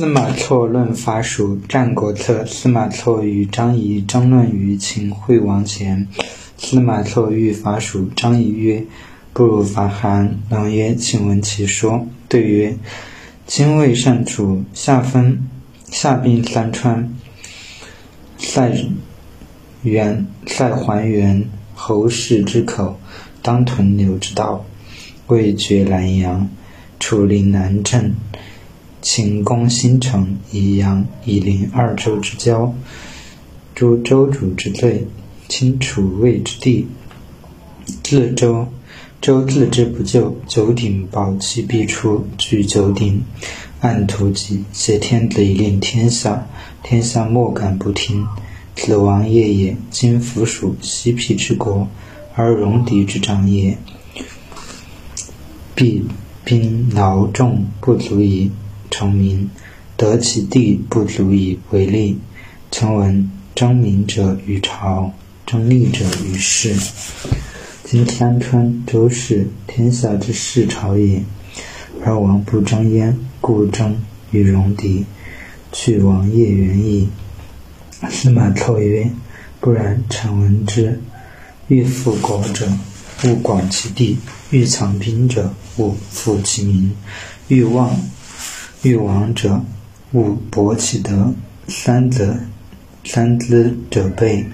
司马错论伐蜀，《战国策》司马错与张仪争论于秦惠王前。司马错欲伐蜀，张仪曰：“不如伐韩。”王曰：“请闻其说。”对曰：“今魏善楚，下分下兵三川，塞元塞还原侯氏之口，当屯留之道，未绝南阳，楚临南郑。”秦攻新城、宜阳，以临二州之交，诛州主之罪，清楚魏之地。自州，州自之不救，九鼎保其必出，据九鼎，按图籍，挟天子以令天下，天下莫敢不听。子王业也。今服属西僻之国，而戎狄之长也，必兵劳众不足以。成名，得其地不足以为利。曾闻争民者于朝，争利者于世。今三川、周氏，天下之士朝也，而王不争焉，故争与戎狄，去王业远矣。司马错曰：“不然，臣闻之。欲富国者，勿广其地；欲强兵者，勿富其民；欲望。”欲王者，勿博其德。三则，三资者备，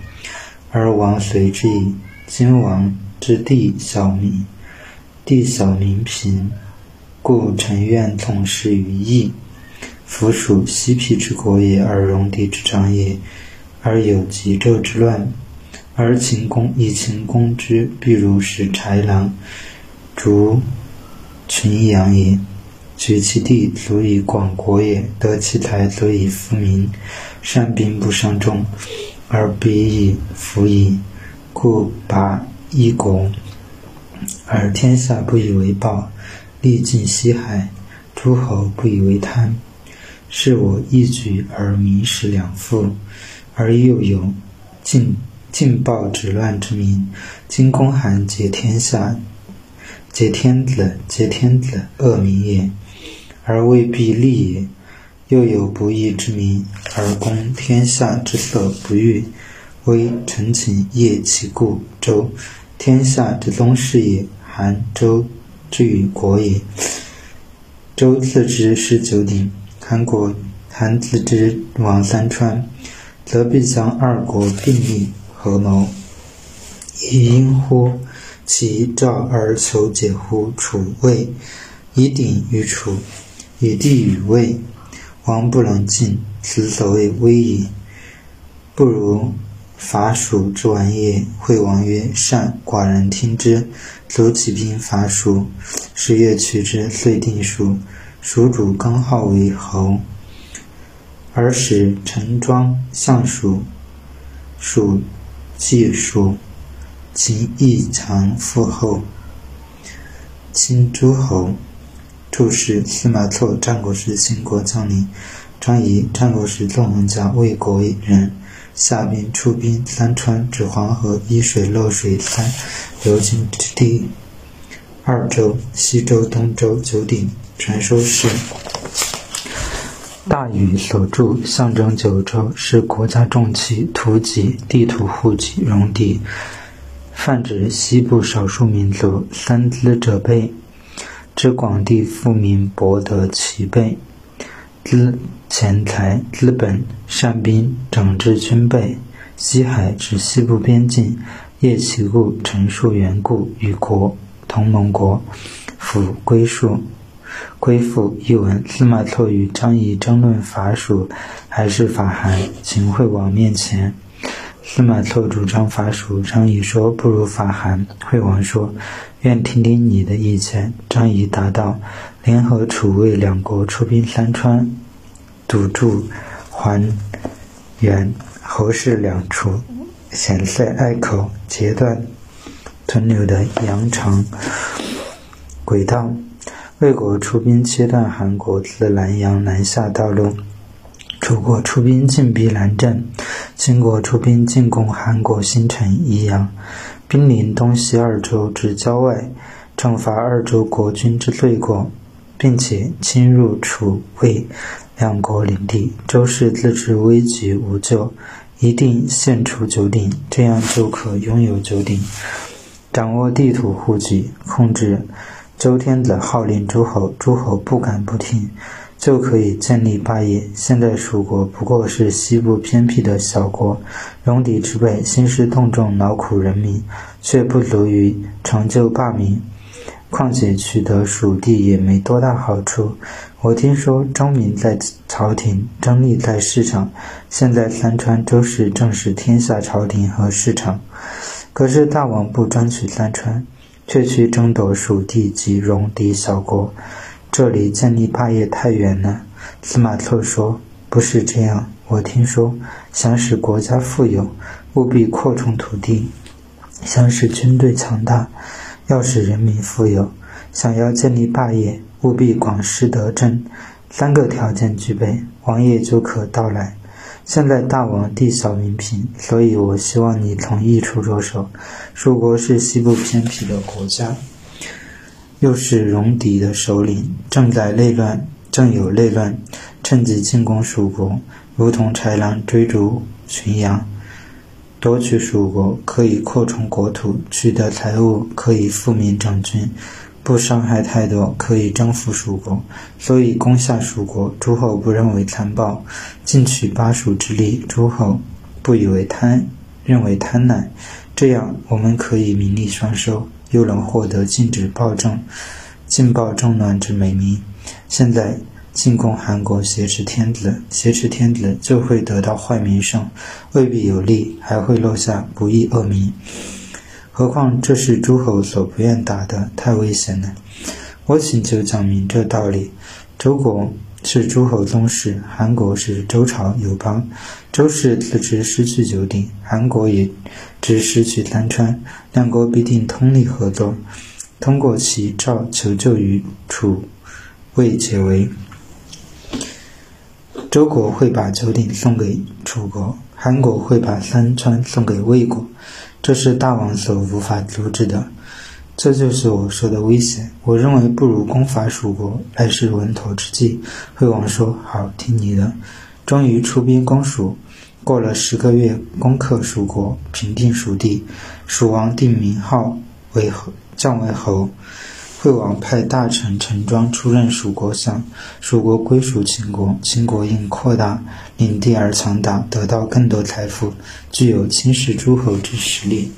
而王随之矣。今王之地小民，地小民贫，故臣愿从事于义。夫属西皮之国也，而戎狄之长也，而有急纣之乱，而秦公以秦攻之，必如使豺狼，逐群羊也。举其地足以广国也，得其财足以富民。善兵不伤众，而彼以服矣。故拔一国，而天下不以为暴；历尽西海，诸侯不以为贪。是我一举而民食两富，而又有尽尽暴止乱之民。今公韩皆天下，皆天子，皆天子恶民也。而未必利也，又有不义之民，而攻天下之色不欲，威臣请业其故。周，天下之宗室也。韩周之与国也。周自之是九鼎，韩国韩自之王三川，则必将二国并立，合谋，以因乎？其赵而求解乎？楚魏，以鼎于楚。以地与魏，王不能进，此所谓威矣。不如伐蜀之完也。惠王曰：“善。”寡人听之。卒起兵伐蜀。十月取之，遂定蜀。蜀主更号为侯，而使陈庄相蜀。蜀既蜀，秦亦强复后。亲诸侯。注释：司马错，战国时秦国将领。张仪，战国时纵横家，魏国人。下兵出兵三川，指黄河一水漏水三流经之地。二州：西周、东周、九鼎。传说是大禹所著，象征九州，是国家重器、图籍、地图户籍、戎狄，泛指西部少数民族。三资者备。知广地富民，博得其备，资钱财、资本、善兵，整治军备。西海指西部边境，业其故，陈述缘故，与国同盟国，辅归属，归附。译文：司马错与张仪争论伐蜀还是伐韩。秦惠王面前，司马错主张伐蜀，张仪说不如伐韩。惠王说。愿听听你的意见。张仪答道：“联合楚魏两国出兵三川，堵住还原侯氏两处险塞隘口，截断屯留的羊肠轨道。魏国出兵切断韩国自南阳南下道路，楚国出兵进逼南郑，秦国出兵进攻韩国新城宜阳。”兵临东西二州之郊外，惩罚二州国君之罪过，并且侵入楚、魏两国领地，周氏自知危局无救，一定献出九鼎，这样就可拥有九鼎，掌握地图户籍，控制。周天子号令诸侯，诸侯不敢不听，就可以建立霸业。现在蜀国不过是西部偏僻的小国，戎狄之辈兴师动众，劳苦人民，却不足于成就霸名。况且取得蜀地也没多大好处。我听说钟民在朝廷，争利在市场。现在三川周氏正是天下朝廷和市场，可是大王不专取三川。却去争夺蜀地及戎狄小国，这里建立霸业太远了。司马策说：“不是这样，我听说，想使国家富有，务必扩充土地；想使军队强大，要使人民富有；想要建立霸业，务必广施德政。三个条件具备，王爷就可到来。”现在大王地小民贫，所以我希望你从一处着手。蜀国是西部偏僻的国家，又是戎狄的首领，正在内乱，正有内乱，趁机进攻蜀国，如同豺狼追逐群羊，夺取蜀国可以扩充国土，取得财物可以富民整军。不伤害太多，可以征服蜀国，所以攻下蜀国，诸侯不认为残暴；进取巴蜀之力，诸侯不以为贪，认为贪婪。这样，我们可以名利双收，又能获得禁止暴政、禁暴政乱之美名。现在进攻韩国，挟持天子，挟持天子就会得到坏名声，未必有利，还会落下不义恶名。何况这是诸侯所不愿打的，太危险了。我请求讲明这道理：周国是诸侯宗室，韩国是周朝友邦。周氏自知失去九鼎，韩国也只失去三川，两国必定通力合作，通过齐赵求救于楚、魏解围。周国会把九鼎送给楚国，韩国会把三川送给魏国。这是大王所无法阻止的，这就是我说的危险。我认为不如攻伐蜀国，来是稳妥之计。惠王说：“好，听你的。”终于出兵攻蜀，过了十个月，攻克蜀国，平定蜀地。蜀王定名号为侯，降为侯。惠王派大臣陈庄出任蜀国相，蜀国归属秦国，秦国因扩大领地而强大，得到更多财富，具有侵蚀诸侯之实力。